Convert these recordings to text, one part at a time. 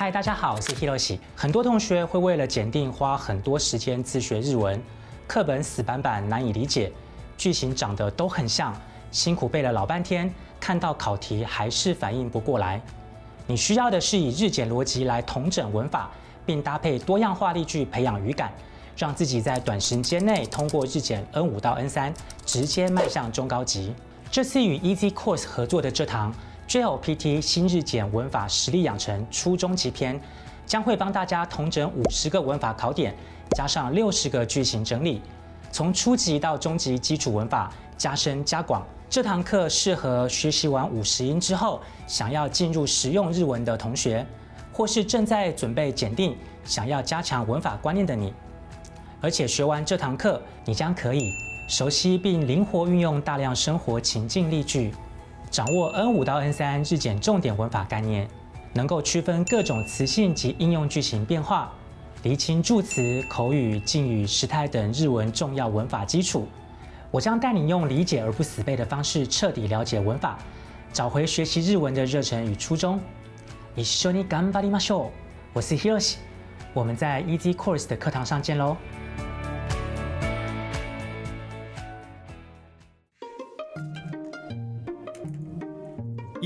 嗨，大家好，我是 Hiroshi。很多同学会为了检定花很多时间自学日文，课本死板板难以理解，句型长得都很像，辛苦背了老半天，看到考题还是反应不过来。你需要的是以日检逻辑来统整文法，并搭配多样化例句培养语感，让自己在短时间内通过日检 N 五到 N 三，直接迈向中高级。这次与 Easy Course 合作的这堂 JLPT 新日检文法实力养成初中级篇，将会帮大家统整五十个文法考点，加上六十个句型整理，从初级到中级基础文法加深加广。这堂课适合学习完五十音之后，想要进入实用日文的同学，或是正在准备检定，想要加强文法观念的你。而且学完这堂课，你将可以熟悉并灵活运用大量生活情境例句，掌握 N 五到 N 三日检重点文法概念，能够区分各种词性及应用句型变化，厘清助词、口语、敬语、时态等日文重要文法基础。我将带你用理解而不死背的方式，彻底了解文法，找回学习日文的热忱与初衷。一緒に頑張りましょう。我是 Hiroshi，我们在 Easy Course 的课堂上见喽。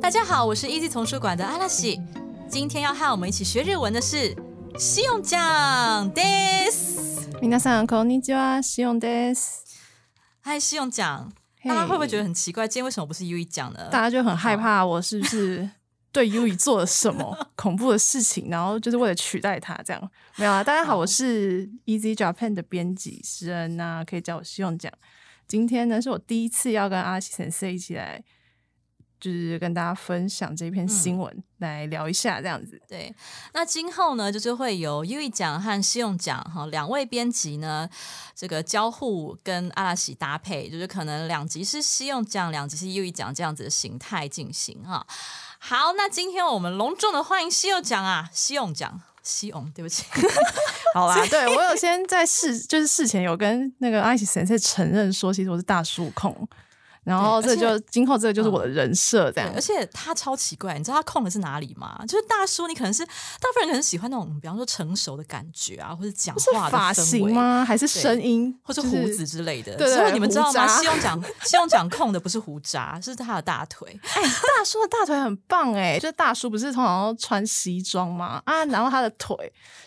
大家好，我是 Easy 丛书馆的阿拉西，今天要和我们一起学日文的是西用酱 this。皆さんこんにちは、しおんです。嗨，西用酱，嘿大家会不会觉得很奇怪？今天为什么不是 U 一讲呢？大家就很害怕我是不是对 U 一做了什么恐怖的事情，然后就是为了取代他这样？没有啊，大家好，我是 Easy Japan 的编辑诗恩那可以叫我西用酱。今天呢，是我第一次要跟阿西先生一起来， 就是跟大家分享这篇新闻，来聊一下这样子。对，那今后呢，就是会有 U 一奖和西用奖哈两位编辑呢，这个交互跟阿拉喜搭配，就是可能两集是西用奖，两集是 U 一奖这样子的形态进行哈。好，那今天我们隆重的欢迎西用奖啊，西用奖，西用，对不起，好啦，对我有 先在事就是事前有跟那个阿喜先生承认说，其实我是大叔控，然后这就今后这个就是我的人设这样对，。而且他超奇怪，你知道他控的是哪里吗？就是大叔，你可能是大部分人可能喜欢那种，比方说成熟的感觉啊，或者讲是话的发？型吗？还是声音？或者就是胡子之类的，对对所以你们知道吗？胡渣西用讲 西用讲控的不是胡渣，是他的大腿。哎、大叔的大腿很棒哎、就是大叔不是通常都穿西装吗？啊，然后他的腿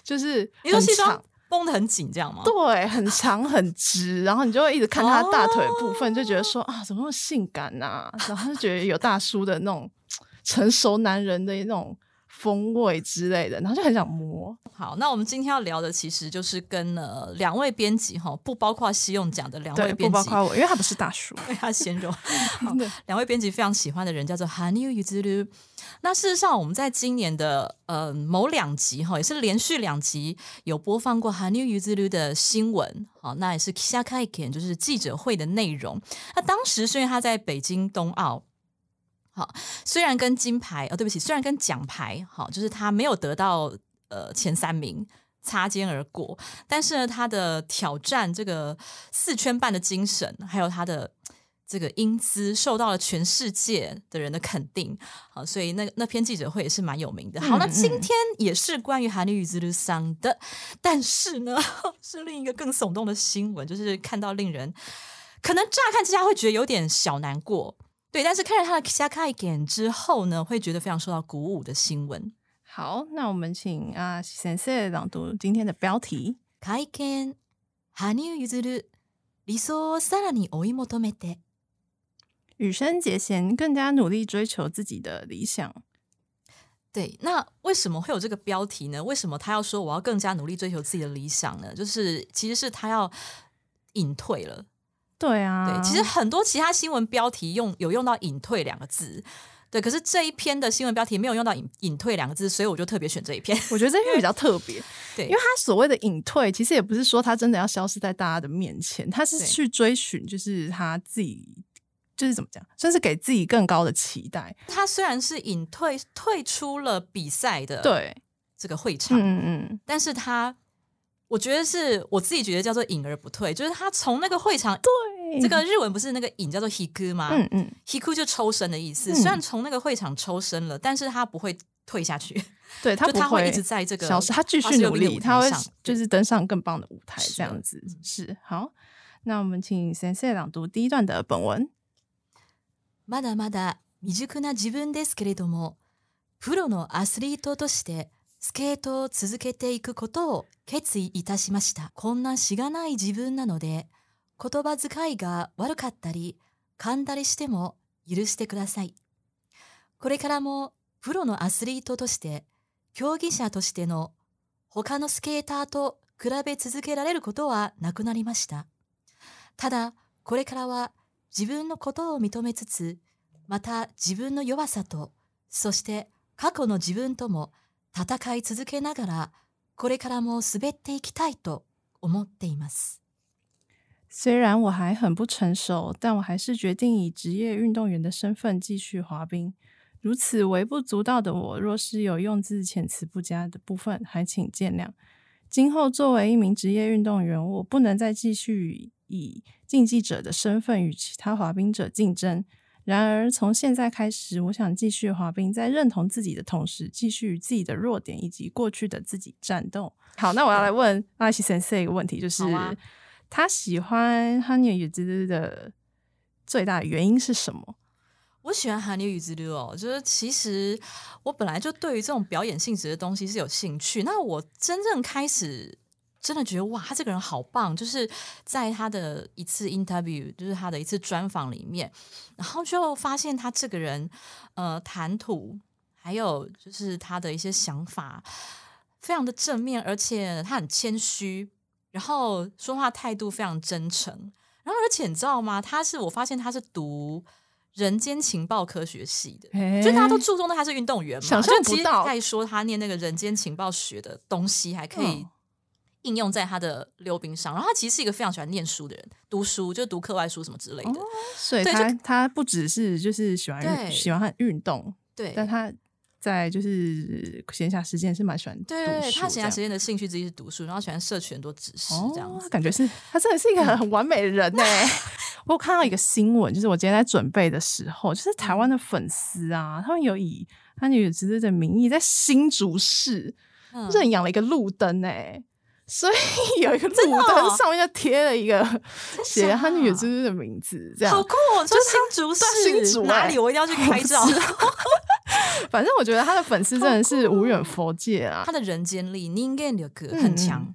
就是你说西装长，绷得很紧，这样吗？对，很长很直，然后你就会一直看他的大腿部分，就觉得说啊，怎么那么性感呐、然后就觉得有大叔的那种成熟男人的那种风味之类的，然后就很想摸。好，那我们今天要聊的其实就是跟呃两位编辑哈，不包括西用奖的两位对，编辑，不包括我，因为他不是大叔。被他鲜肉。两位编辑非常喜欢的人叫做 Hanyu Yuzuru。那事实上，我们在今年的呃某两集哈，也是连续两集有播放过 Hanyu Yuzuru 的新闻。好，那也是 Kisakaken，就是记者会的内容。那当时是因为他在北京冬奥。好，虽然跟金牌，哦，对不起，虽然跟奖牌，好，就是他没有得到呃前三名，擦肩而过，但是呢，他的挑战这个四圈半的精神，还有他的这个英姿，受到了全世界的人的肯定。好，所以那那篇记者会也是蛮有名的。好，嗯那今天也是关于韩语之路上的，但是呢，是另一个更耸动的新闻，就是看到令人可能乍看之下会觉得有点小难过。对，但是看了他的下开点之后呢，会觉得非常受到鼓舞的新闻。好，那我们请啊先生朗读今天的标题。会見羽生結弦理想をさらに追い求めて羽生结弦更加努力追求自己的理想。对，那为什么会有这个标题呢？为什么他要说我要更加努力追求自己的理想呢？就是其实是他要隐退了。 对啊，对，其实很多其他新闻标题用有用到“隐退”两个字。对，可是这一篇的新闻标题没有用到隐隐退两个字，所以我就特别选这一篇。我觉得这篇比较特别，对，因为他所谓的隐退，其实也不是说他真的要消失在大家的面前，他是去追寻，就是他自己，就是怎么讲，算是给自己更高的期待。他虽然是隐退退出了比赛的对，这个会场，嗯嗯，但是他我觉得是我自己觉得叫做隐而不退，就是他从那个会场，对，这个日文不是那个隐叫做 hiku 吗？嗯嗯， hiku 就抽身的意思。嗯虽然从那个会场抽身了，但是他不会退下去，对他不就他会一直在这个消失，他继续86努力，的舞台他会上就是登上更棒的舞台，是这样子嗯是好。那我们请先生朗读第一段的本文。まだまだ未熟な自分ですけれども、プロのアスリートとして スケートを続けていくことを決意いたしました。こんなしがない自分なので、言葉遣いが悪かったり、噛んだりしても許してください。これからもプロのアスリートとして、競技者としての他のスケーターと比べ続けられることはなくなりました。ただ、これからは自分のことを認めつつ、また自分の弱さと、そして過去の自分とも戦い続けながら、これからも滑っていきたいと思っています。虽然我还很不成熟，但我还是决定以职业运动员的身份继续滑冰。如此微不足道的我，若是有用字遣词不佳的部分，还请见谅。今后作为一名职业运动员，我不能再继续以竞技者的身份与其他滑冰者竞争。 然而，从现在开始，我想继续滑冰，在认同自己的同时，继续与自己的弱点以及过去的自己战斗。好，那我要来问阿西先生一个问题，就是、他喜欢哈尼尔之的最大的原因是什么？我喜欢韩流与之流哦，就是其实我本来就对于这种表演性质的东西是有兴趣。那我真正开始真的觉得哇，他这个人好棒，就是在他的一次 interview，就是他的一次专访里面，然后就发现他这个人呃谈吐，还有就是他的一些想法非常的正面，而且他很谦虚，然后说话态度非常真诚。然后而且你知道吗？他是我发现他是读人间情报科学系的，诶就大家都注重的他是运动员嘛，想象不到在说他念那个人间情报学的东西，还可以嗯应用在他的溜冰上。然后他其实是一个非常喜欢念书的人，读书就读课外书什么之类的。所以对他他不只是就是喜欢喜欢运动，对，但他在就是闲暇时间是蛮喜欢读书他闲暇时间的兴趣之一是读书，然后喜欢摄取很多知识这样哦。，感觉是他真的是一个很完美的人呢。我有看到一个新闻，就是我今天在准备的时候，就是台湾的粉丝啊，他们有以他女侄子的名义在新竹市嗯认养了一个路灯呢。所以 有一个路灯上面就贴了一个写了他女侄子的名字，这样好酷哦！就新竹对市新竹欸哪里？我一定要去拍照。反正我觉得他的粉丝真的是无远佛界啊 他，的人间力 g a n 力嗯很强。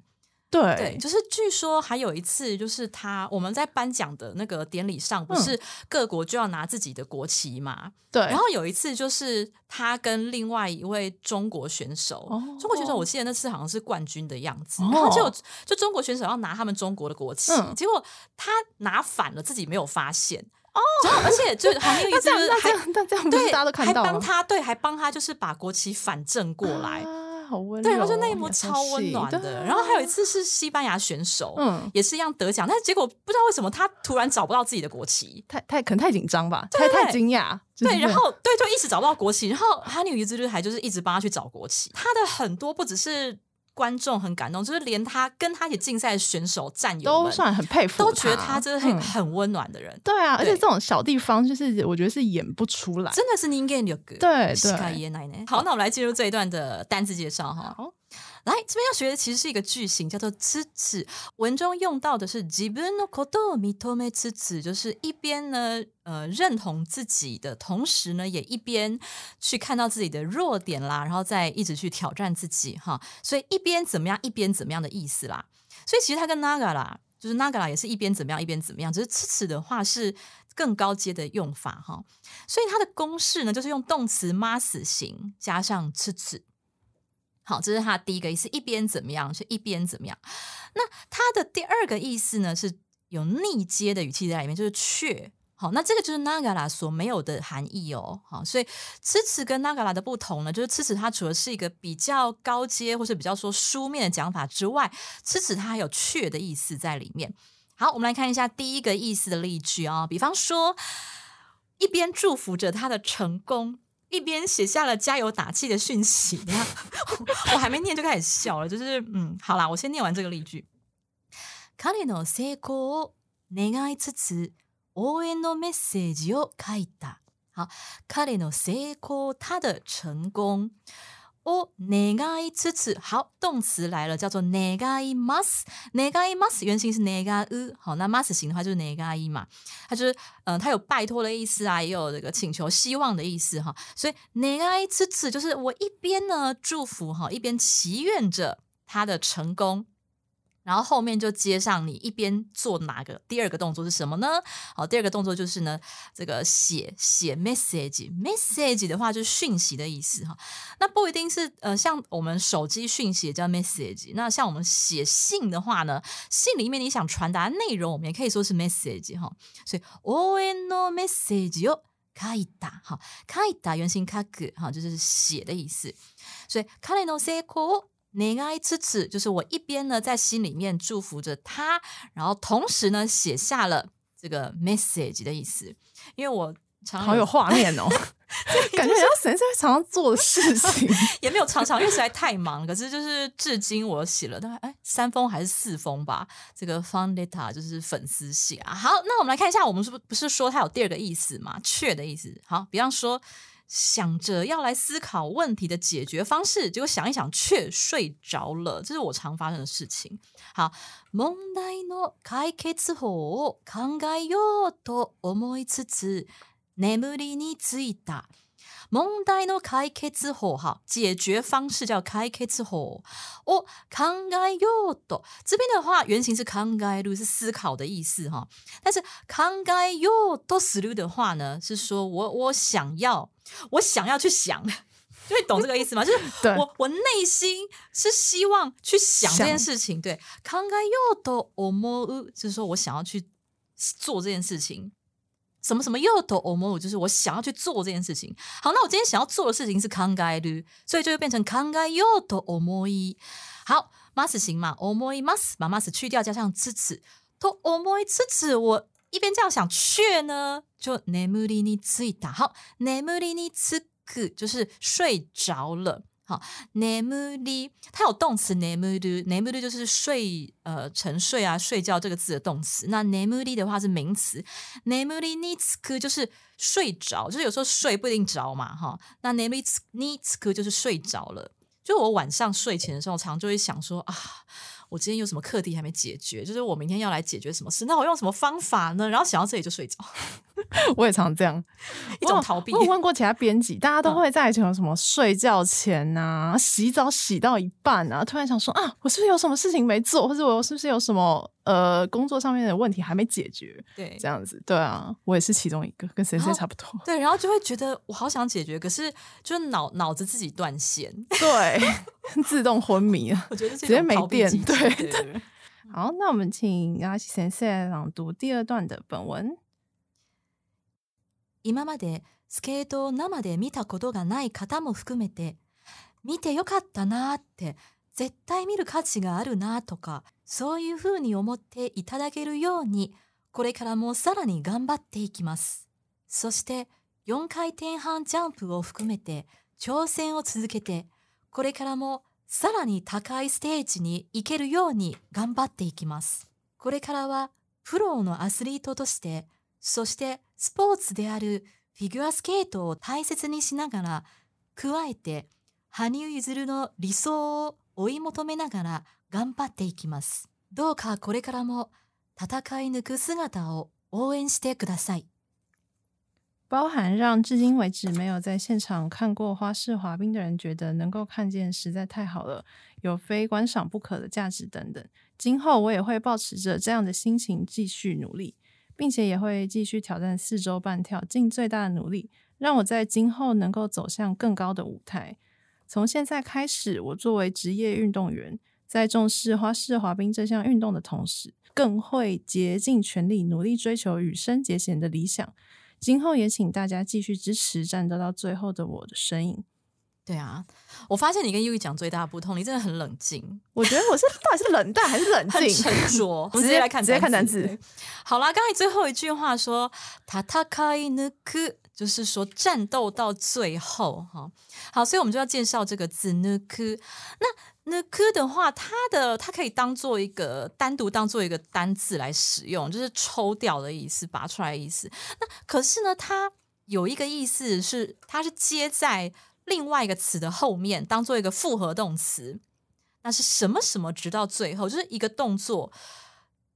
对对，就是据说还有一次，就是他我们在颁奖的那个典礼上，不是各国就要拿自己的国旗嘛？对，然后有一次就是他跟另外一位中国选手，哦中国选手我记得那次好像是冠军的样子，哦然后就就中国选手要拿他们中国的国旗，嗯结果他拿反了，自己没有发现。哦，然后而且就韩有 一次就是还那这样这样不是对，大家都看还？帮他对，还帮他就是把国旗反正过来。啊，好温柔哦，对，然后就那一幕超温暖的。然后还有一次是西班牙选手，嗯也是一样得奖，但是结果不知道为什么他突然找不到自己的国旗。太太可能太紧张吧，对太太惊讶。对，然后对，就一直找不到国旗，然后哈尼与之律还就是一直帮他去找国旗。他的很多不只是观众很感动，就是连他跟他一起竞赛的选手战友都算很佩服，都觉得他真的很、嗯很温暖的人，对啊，而且对这种小地方就是我觉得是演不出来。真的是应该有个对对。好，那我们来进入这一段的单字介绍哈。好，来，这边要学的其实是一个句型，叫做“つつ”。文中用到的是自分のことを認めつつ，就是一边呢，呃，认同自己的同时呢，也一边去看到自己的弱点啦，然后再一直去挑战自己哈。所以一边怎么样，一边怎么样的意思啦。所以其实它跟 naga 啦，就是 naga 啦，也是一边怎么样，一边怎么样，只是“つつ”的话是更高阶的用法哈。所以它的公式呢，就是用动词 mas 形加上“つつ”。 好，这是它的第一个意思，一边怎么样是一边怎么样。那它的第二个意思呢，是有逆接的语气在里面，就是却。好，那这个就是 nagara 所没有的含义哦。好，所以支持跟 nagara 的不同呢，就是支持它除了是一个比较高阶或是比较说书面的讲法之外，支持它还有却的意思在里面。好，我们来看一下第一个意思的例句啊，比方说一边祝福着他的成功，一边写下了加油打气的讯息。我还没念就开始笑了，就是嗯，好啦，我先念完这个例句。彼の成功を願いつつ。応援のメッセージを書いた。好，彼の成功，他的成功。 を願いつつ，好，动词来了，叫做願います。願います原型是願う，好，那 mas 型的话就是願い嘛，它就是嗯，它有拜托的意思啊，也有这个请求、希望的意思哈。所以願いつつ就是我一边呢祝福哈，一边祈愿着他的成功。 然后后面就接上你一边做哪个第二个动作是什么呢？好，第二个动作就是呢，这个写写 message，message 的话就是讯息的意思哈。那不一定是呃，像我们手机讯息叫 message，那像我们写信的话呢，信里面你想传达内容，我们也可以说是 message 哈。所以 o no message よ書いた哈，書いた原型書く哈，就是写的意思。所以彼の成功 你爱支持，就是我一边呢在心里面祝福着他，然后同时呢写下了这个 message 的意思。因为我常好有画面哦 感觉像神在常常做的事 情，也没有常常，因为实在太忙。可是就是至今我写了大概哎三封还是四封吧，这个 fan letter 就是粉丝信啊。好，那我们来看一下，我们是不不是说它有第二个意思嘛？确的意思。好，比方说。想着要来思考问题的解决方式，结果想一想却睡着了，这是我常发生的事情。好，問題の解決法を考えようと思いつつ眠りについた。問題の解決法哈，解决方式叫解決法。哦，考えようと这边的话，原型是考える，是思考的意思哈。但是考えようとする的话呢，是说我我想要， 我想要去想，就会懂这个意思吗？就是我我内心是希望去想这件事情。对，考えようと思う，就是说我想要去做这件事情。什么什么又都 o m 就是我想要去做这件事情。好，那我今天想要做的事情是康盖律，所以就会变成康盖又都 o m 好，mas 型嘛 o m mas 把 mas 去掉，加上支持，都 o m 支持。我 一边这样想，却呢就 nemuri ni z 好，nemuri ni z 就是睡着了。好，nemuri 它有动词 nemuri，nemuri 就是睡呃沉睡啊睡觉这个字的动词。那 nemuri 的话是名词，nemuri nitsuku 就是睡着，就是有时候睡不一定着嘛哈。那 nemuri nitsuku 就是睡着了。就我晚上睡前的时候，常就会想说啊。我今天有什么课题还没解决？就是我明天要来解决什么事？那我用什么方法呢？然后想到这里就睡着。我也常这样，一种逃避。我问过其他编辑，大家都会在什么睡觉前啊、洗澡洗到一半啊，突然想说啊，我是不是有什么事情没做，或者我是不是有什么呃工作上面的问题还没解决？对，这样子，对啊，我也是其中一个，跟谁谁差不多。对，然后就会觉得我好想解决，可是就脑脑子自己断线，对，自动昏迷了。我觉得直接没电。对，好，那我们请阿西先生朗读第二段的本文。今までスケートを生で見たことがない方も含めて、見てよかったなって、 絶対見る価値があるなとか、そういうふうに思っていただけるように、これからもさらに頑張っていきます。そして、4回転半ジャンプを含めて挑戦を続けて、これからもさらに高いステージに行けるように頑張っていきます。これからはプロのアスリートとして、そしてスポーツであるフィギュアスケートを大切にしながら、加えて羽生結弦の理想を追い求めながら頑張っていきます。どうかこれからも戦い抜く姿を応援してください。包含让至今为止没有在现场看过花式滑冰的人觉得能够看见实在太好了，有非观赏不可的价值等等。今后我也会保持着这样的心情继续努力，并且也会继续挑战四周半跳，尽最大的努力，让我在今后能够走向更高的舞台。 从现在开始，我作为职业运动员，在重视花式滑冰这项运动的同时，更会竭尽全力努力追求羽生结弦的理想。今后也请大家继续支持战斗到最后的我的身影。对啊，我发现你跟 U 讲最大的不同，你真的很冷静，我觉得我是到底是冷淡还是冷 很静？沉着。我们直接来看直接看单字。好啦，刚才最后一句话说“塔塔卡伊ヌク”，就是说战斗到最后哈。好，所以我们就要介绍这个字ヌク。那ヌク的话，它的它可以当做一个单独当做一个单字来使用，就是抽掉的意思，拔出来的意思。那可是呢，它有一个意思是，它是接在另外一个词的后面，当做一个复合动词。那是什么什么直到最后，就是一个动作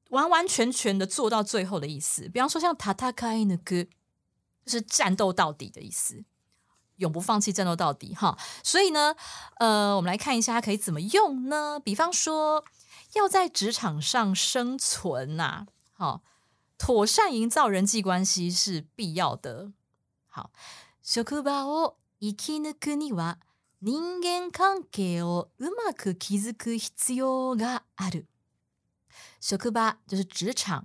完完全全的做到最后的意思。比方说像塔塔卡伊的歌， 就是战斗到底的意思，永不放弃，战斗到底哈。所以呢，呃，我们来看一下它可以怎么用呢？比方说，要在职场上生存呐、好，妥善营造人际关系是必要的。好，職場を生き抜くには人間関係をうまく築く必要がある。職場就是职场，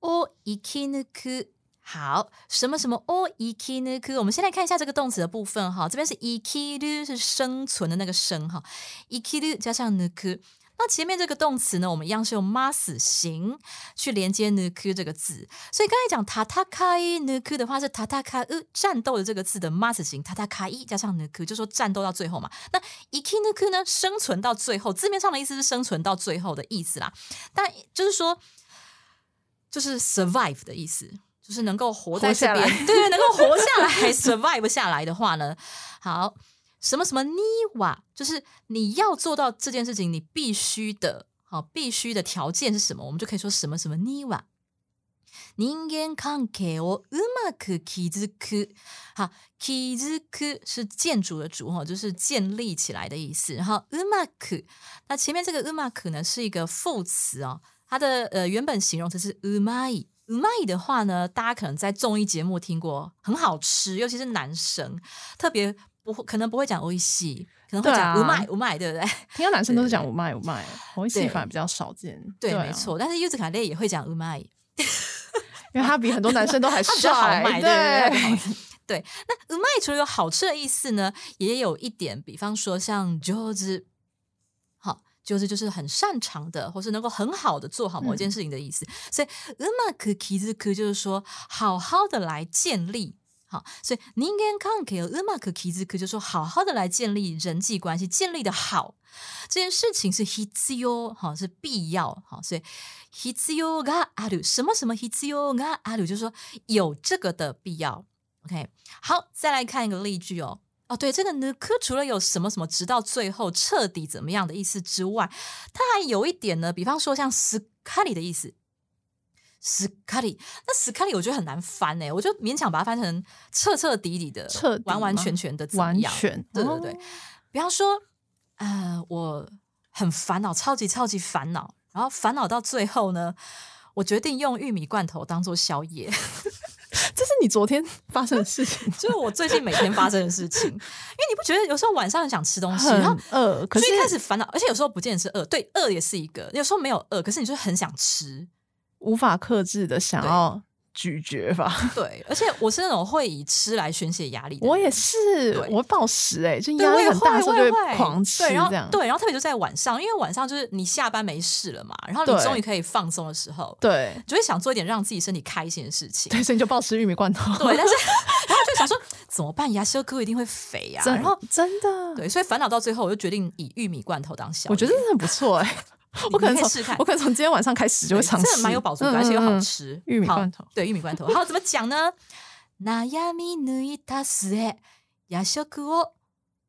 を生き抜く。 好，什么什么を生き抜く？我们先来看一下这个动词的部分哈。这边是生きる，是生存的那个生哈。生きる加上抜く。那前面这个动词呢，我们一样是用 mas 形去连接 nuku 这个字，所以刚才讲 tatakai nuku 的话是 tatakai 战斗的这个字的 mas 形 tatakai 加上 nuku，就说战斗到最后嘛。那 iki nuku 呢，生存到最后，字面上的意思是生存到最后的意思啦，但就是说就是 survive 的意思。 就是能够活在这边活下来，对对，能够活下来，survive 下来的话呢，好，什么什么尼瓦，就是你要做到这件事情，你必须的，好，必须的条件是什么？我们就可以说什么什么尼瓦。人間関係をうまく築く，好，築く是建筑的筑哈，就是建立起来的意思。然后うまく，那前面这个うまく呢是一个副词哦，它的呃原本形容词是うまい。 うまい的话呢，大家可能在综艺节目听过，很好吃，尤其是男生，特别不会可能不会讲おいしい，可能会讲对啊うまいうまい，对不对？听到男生都是讲五麦五麦，我戏对反而比较少见。对，啊没，错。但是 U 字卡类也会讲うまい，因为他比很多男生都还它比较好帅，卖，对对对对对。对，那うまい除了有好吃的意思呢，也有一点，比方说像上手，好， 就是就是很擅长的，或是能够很好的做好某一件事情的意思。所以うまく築く就是说好好的来建立。好，所以人間関係をうまく築く，就是说好好的来建立人际关系，建立的好，这件事情是必要，哈，是必要，好，所以必要がある，什么什么必要がある，就是说有这个的必要。OK，好，再来看一个例句哦。 哦，对，这个呢，科除了有什么什么直到最后彻底怎么样的意思之外，它还有一点呢，比方说像斯卡里的意思。斯卡里，那斯卡里我觉得很难翻诶，我就勉强把它翻成彻彻底底的、彻底完完全全的怎么完？全对对对。哦比方说，呃，我很烦恼，超级超级烦恼，然后烦恼到最后呢，我决定用玉米罐头当做宵夜。这是你昨天发生的事情，就是我最近每天发生的事情，因为你不觉得有时候晚上很想吃东西，然后很饿，可就是一开始烦恼，而且有时候不见得是饿，对，饿也是一个，有时候没有饿，可是你就是很想吃，无法克制的想要咀嚼吧。对，而且我是那种会以吃来宣泄压力的，我也是，我会暴食哎、就压力很大的时候就会狂吃对，然后这样。对，然后特别就在晚上，因为晚上就是你下班没事了嘛，然后你终于可以放松的时候，对就会想做一点让自己身体开心的事情。对，所以你就暴吃玉米罐头。对，但是然后就想说怎么办？牙修哥一定会肥呀、真然后真的，对，所以烦恼到最后，我就决定以玉米罐头当宵夜。我觉得真的很不错哎、我可能从你可以试看我可能从今天晚上开始就会对尝试，真的蛮有饱足感，而且又好嗯。嗯嗯吃。好玉米罐头对玉米罐头，好怎么讲呢？悩み抜いた末、夜食を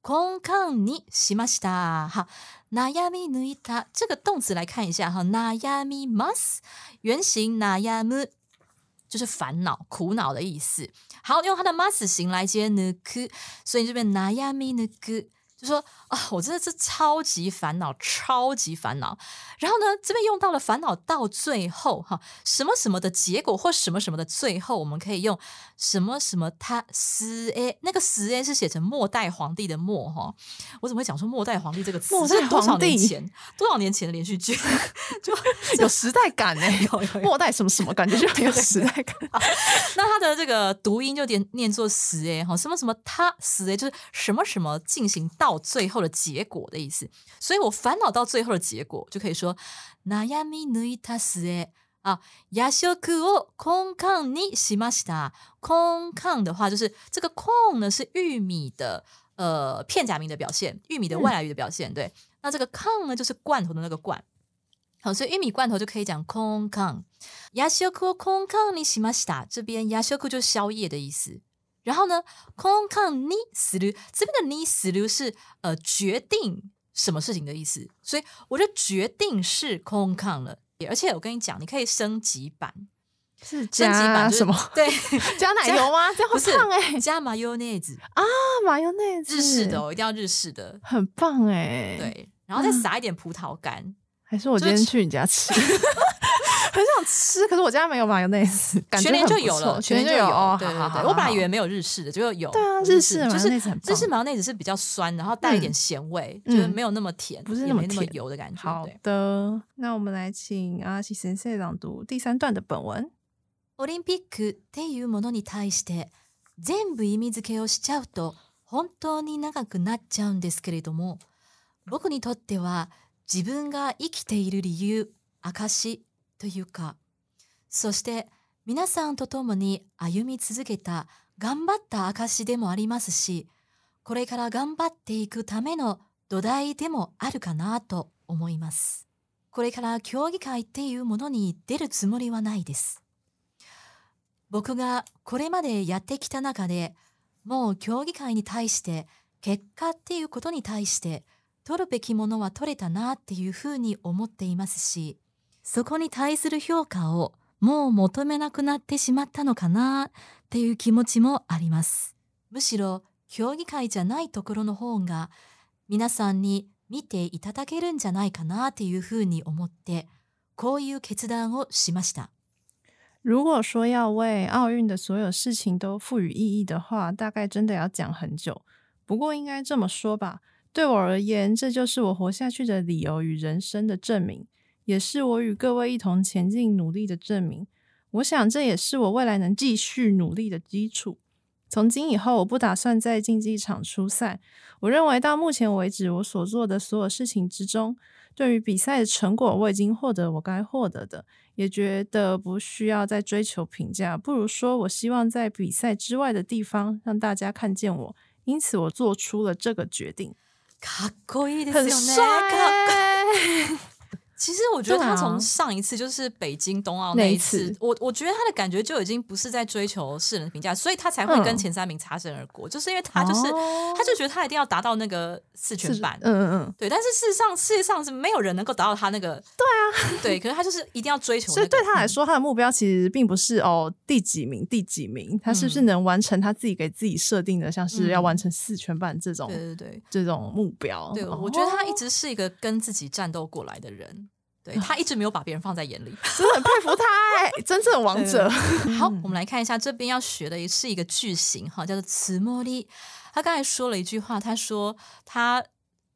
根幹にしました。好，悩み抜いた这个动词来看一下哈，悩みます，原型悩む就是烦恼、苦恼的意思。好，用它的 mas 形来接抜く，所以这边悩み抜く。 就说 啊，我真的是超级烦恼，超级烦恼。然后呢，这边用到了烦恼到最后哈，什么什么的结果或什么什么的最后，我们可以用什么什么他死诶，那个死诶是写成末代皇帝的末哈。我怎么会讲说末代皇帝这个词？末代多少皇帝年前？多少年前的连续剧？就 有时代感哎、有有有末代什么什么感觉就很有时代感。那他的这个读音就点念作死诶哈，什么什么他死诶，就是什么什么进行到最后的结果的意思。所以我烦恼到最后的结果，就可以说悩み抜いた末啊，夜食を空間にしました。空間的话，就是这个空呢是玉米的呃片假名的表现，玉米的外来语的表现。对，那这个炕呢就是罐头的那个罐。好，所以玉米罐头就可以讲空炕。夜食を空間にしました。这边夜食就是宵夜的意思。 然后呢，空間にする这边的にする是呃决定什么事情的意思，所以我的决定是空間了。而且我跟你讲，你可以升级版，是升级版就是加什么？对，加奶油吗？这样不是很棒哎、加 mayonnaise，啊，马油内日式的哦，一定要日式的。很棒哎、，对，然后再撒一点葡萄干，还是我今天去你家吃， 很想吃，可是我家没有马油内斯，感觉全年很不错就有了，全年就有哦。对对对，好好好我本来以为好没有日式的，结果有。对啊日日式的就是麻油内子很棒日式麻油内子是比较酸，然后带一点咸味，嗯就是没有那么甜，不是那么也没那么甜油的感觉。好对，的，那我们来请阿西先生朗读第三段的本文。オリンピックっていうものに対して全部意味付けをしちゃうと本当に長くなっちゃうんですけれども僕にとっては自分が生きている理由証 というか。そして皆さんと共に歩み続けた頑張った証でもありますしこれから頑張っていくための土台でもあるかなと思います。これから競技会っていうものに出るつもりはないです。僕がこれまでやってきた中でもう競技会に対して結果っていうことに対して取るべきものは取れたなっていうふうに思っていますしそこに対する評価をもう求めなくなってしまったのかなっていう気持ちもあります。むしろ競技会じゃないところの方が皆さんに見ていただけるんじゃないかなっていうふうに思ってこういう決断をしました。如果说要为奥运的所有事情都赋予意义的话，大概真的要讲很久。不过应该这么说吧，对我而言，这就是我活下去的理由与人生的证明，也是我与各位一同前进努力的证明。我想这也是我未来能继续努力的基础。从今以后，我不打算在竞技场出赛。我认为到目前为止，我所做的所有事情之中，对于比赛的成果，我已经获得我该获得的。也觉得不需要再追求评价，不如说我希望在比赛之外的地方让大家看见我，因此我做出了这个决定。かっこいいです很よね。帅かっ欸， 其实我觉得他从上一次就是北京冬奥那一次，我我觉得他的感觉就已经不是在追求世人的评价，所以他才会跟嗯前三名擦身而过，就是因为他就是、哦他就觉得他一定要达到那个四全是版。嗯嗯嗯，对，但是事实上，世界上是没有人能够达到他那个。对啊，对，可是他就是一定要追求、那个。所以对他来嗯，说，他的目标其实并不是哦第几名第几名，他是不是嗯能完成他自己给自己设定的，像是要嗯完成四全版这种对对对这种目标。对，哦我觉得他一直是一个跟自己战斗过来的人。对他一直没有把别人放在眼里。真的很佩服他哎，真正的王者。好，我们来看一下这边要学的是一个句型哈，叫做词莫力。他刚才说了一句话，他说他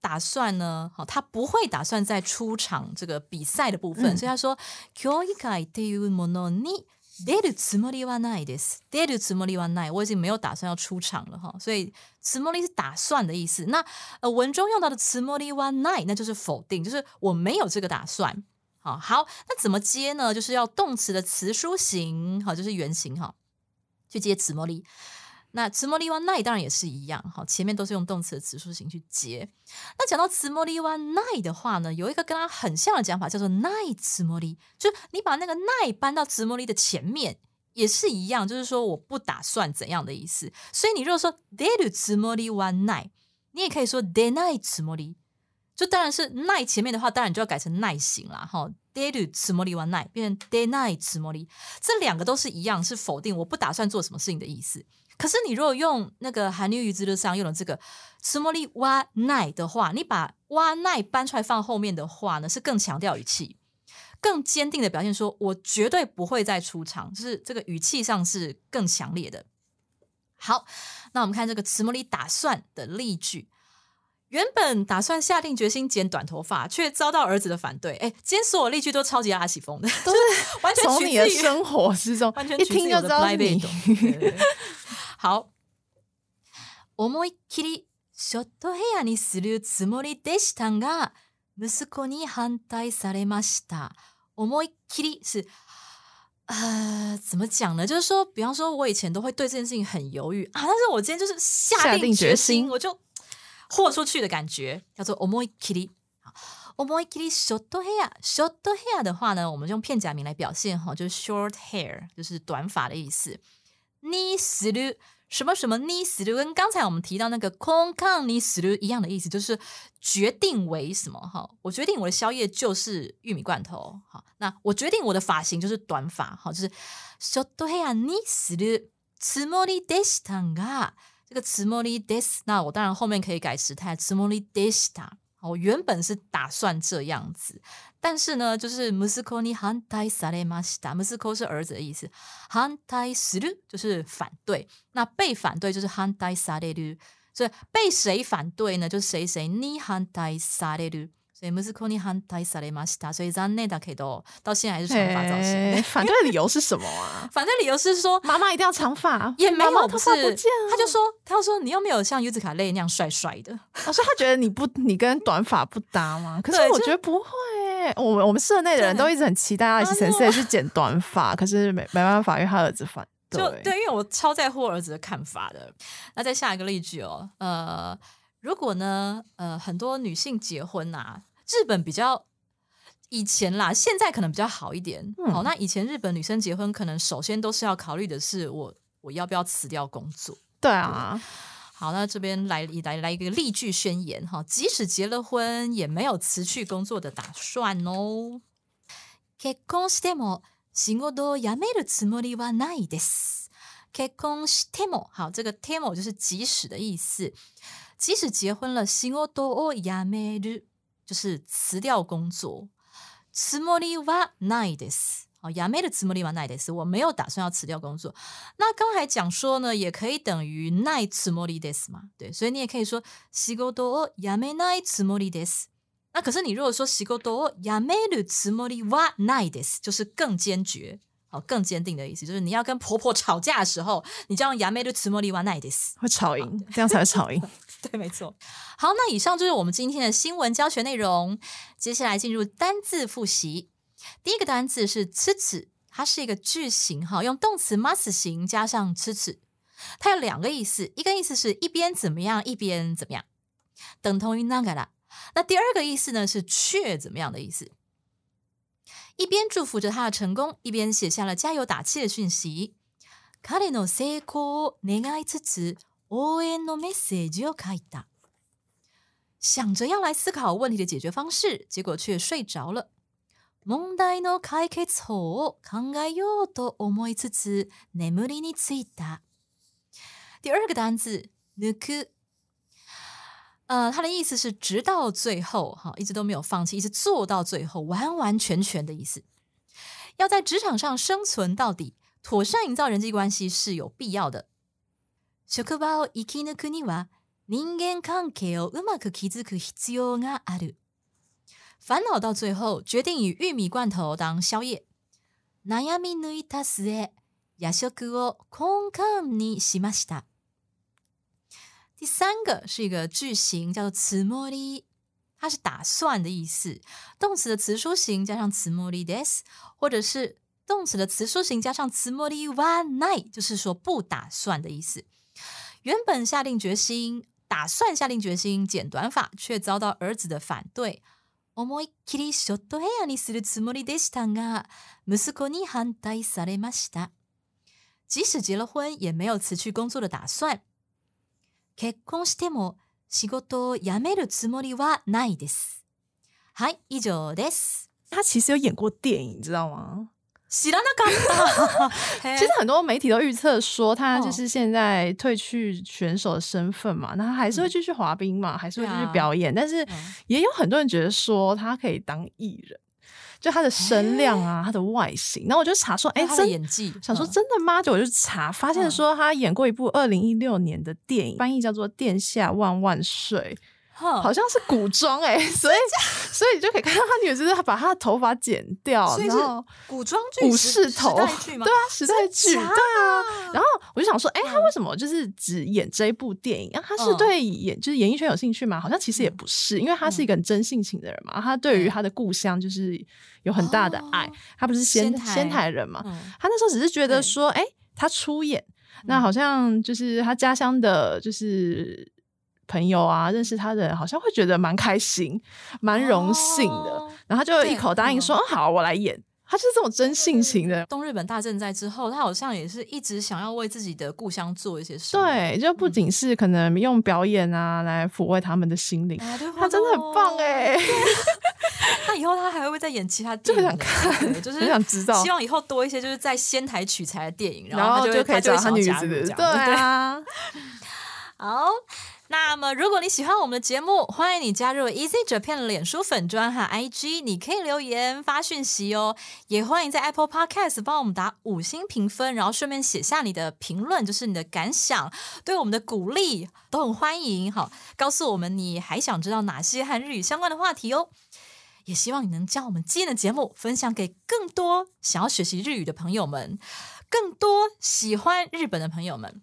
打算呢，好，他不会打算再出场这个比赛的部分，嗯所以他说競技会っていうものに 出るつもりはないです。出るつもりはない，我已经没有打算要出场了哈，所以つもり是打算的意思。那呃文中用到的つもりはない，那就是否定，就是我没有这个打算。好好，那怎么接呢？就是要动词的词书形，好，就是原形哈，去接词莫力。 那词莫力哇奈当然也是一样，好，前面都是用动词的词书形去接。那讲到词莫力哇奈的话呢，有一个跟它很像的讲法，叫做奈词莫力，就是你把那个奈搬到词莫力的前面。也是一样，就是说我不打算怎样的意思。所以你如果说出るつもりはない，你也可以说出ないつもり。就当然是奈前面的话，当然就要改成奈形啦，哈。出るつもりはない变成出ないつもり，这两个都是一样，是否定我不打算做什么事情的意思。 可是你如果用那个韩流语字的上用的这个つもりはない的话，你把哇奈搬出来放后面的话呢，是更强调语气，更坚定的表现说，我绝对不会再出场，就是这个语气上是更强烈的。好，那我们看这个慈茉莉打算的例句。原本打算下定决心剪短头发，却遭到儿子的反对。哎，今天所有例句都超级阿喜风的，都是完全从你的生活之中，完全一听就知道是你。 好，思い切りショットヘアにするつもりでしたが、息子に反対されました。思い切り是呃，怎么讲呢？就是说，比方说，我以前都会对这件事情很犹豫啊，但是我今天就是下定决心，我就。豁出去的感觉叫做 omoi kiri。omoi kiri short hair，short hair 的话呢，我们用片假名来表现哈，就是 short hair，就是短发的意思。Ni suru 什么什么 ni suru，跟刚才我们提到那个 kon kan ni suru 一样的意思，就是决定为什么哈？我决定我的宵夜就是玉米罐头。好，那我决定我的发型就是短发。好，就是 short hair ni suru tsumori deshita ga。这个词莫里 des，那我当然后面可以改时态，词莫里 desta。我原本是打算这样子，但是呢，就是 musico ni hantai sare mashita，musico 是儿子的意思，hantai suru 就是反对，那被反对就是 hantai sare 所以被谁反对呢？就是谁谁 ni hantai sare 所以 musical に反対されました。所以残念だけど到现在还是长发造型。反对的理由是什么啊？反对理由是说妈妈一定要长发，也没有，不是。他就说，他说你又没有像 u z 卡 k 那样帅帅的。我说他觉得你不，你跟短发不搭吗？可是我觉得不会。 我们我们社内的人都一直很期待阿奇先生去剪短发，可是没没办法，因为他儿子反对。就对，因为我超在乎儿子的看法的。那再下一个例句哦，呃，如果呢，呃，很多女性结婚呐。日本比较以前啦，现在可能比较好一点。好，那以前日本女生结婚，可能首先都是要考虑的是我我要不要辞掉工作。对啊，好，那这边来来来一个例句宣言哈，即使结了婚，也没有辞去工作的打算哦。結婚しても仕事を辞めるつもりはないです。結婚しても好，这个 temo 就是即使的意思，即使结婚了，仕事を辞める。就是辞掉工作，つもりはないです。 好，やめるつもりはないです。我没有打算要辞掉工作。那刚才讲说呢，也可以等于ないつもりです嘛？对，所以你也可以说仕事をやめないつもりです。那可是你如果说仕事をやめるつもりはないです，就是更坚决，好，更坚定的意思，就是你要跟婆婆吵架的时候，你就用やめるつもりはないです，会吵赢，这样才会吵赢。对，没错。好，那以上就是我们今天的新闻教学内容。接下来进入单字复习。 第一个单字是“吃吃”，它是一个句型，哈，用动词 must 型加上“吃吃”，它有两个意思，一个意思是一边怎么样，一边怎么样，等同于那个啦。那第二个意思呢是却怎么样的意思，一边祝福着他的成功，一边写下了加油打气的讯息。彼の成功を願いつつ。応援のメッセージを書いた。想着要来思考问题的解决方式，结果却睡着了。 問題の解決法を考えようと思いつつ眠りについた。第二个单词抜く，呃，它的意思是直到最后，哈，一直都没有放弃，一直做到最后，完完全全的意思。要在职场上生存到底，妥善营造人际关系是有必要的。職場を生き抜くには人間関係をうまく築く必要がある。 烦恼到最后，决定以玉米罐头当宵夜。悩み抜いた末、夜食を根幹にしました。第三个是一个句型，叫做つもり，它是打算的意思。动词的词书形加上つもりです，或者是动词的词书形加上つもりはない，就是说不打算的意思。原本下定决心，打算下定决心剪短发，却遭到儿子的反对。 思いっきりショットヘアにするつもりでしたが、息子に反対されました。即使结了婚，也没有辞去工作的打算。結婚しても仕事を辞めるつもりはないです。はい、以上です。他其实有演过电影，知道吗？喜拉那干 其实很多媒体都预测说，他哦。就是现在退去选手的身份嘛，那他还是会继续滑冰嘛，还是会继续表演，但是嗯。也有很多人觉得说他可以当艺人，就他的声量啊，他的外形。然后我就查说，哎、他的真演技，想说嗯。真的吗？就我就查，发现说他演过一部二零一六年的电影，翻译叫做《殿下万万岁》。哼。好像是古装哎、所以所以你就可以看到他女就是他把她的头发剪掉，然后古装剧武时士头？对啊，时代剧，对啊。然后我就想说，哎、他为什么就是只演这一部电影？啊，他是嗯。对演就是演艺圈有兴趣吗？好像其实也不是，因为他是一个很真性情的人嘛，他对于对他的故乡就是有很大的爱哦。他不是仙仙台。人嘛，嗯。他那时候只是觉得说，哎、他出演，那好像就是他家乡的，就是朋友啊，认识他的人，好像会觉得蛮开心、蛮荣幸的。哦然后他就一口答应说：“嗯好，我来演。”他就是这种真性情的。东日本大震灾之后，他好像也是一直想要为自己的故乡做一些什么。对，就不仅是可能用表演啊来抚慰他们的心灵，哎，他真的很棒哎。哎、那以后他还会不会再演其他就电影呢？很想看就是很想知道希望以后多一些就是在仙台取材的电影，然后就会可以找他女子对啊，好，那么如果你喜欢我们的节目，欢迎你加入 Easy Japan 的脸书粉专和 IG，你可以留言发讯息哦。也欢迎在 Apple Podcast 帮我们打五星评分，然后顺便写下你的评论，就是你的感想，对我们的鼓励都很欢迎。好，告诉我们你还想知道哪些和日语相关的话题哦。也希望你能将我们今天的节目分享给更多想要学习日语的朋友们，更多喜欢日本的朋友们。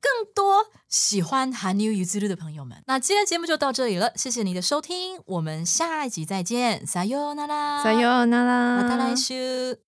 更多喜欢韩流与之路的朋友们，那今天的节目就到这里了，谢谢你的收听，我们下一集再见，さようなら，再有那啦，また来週。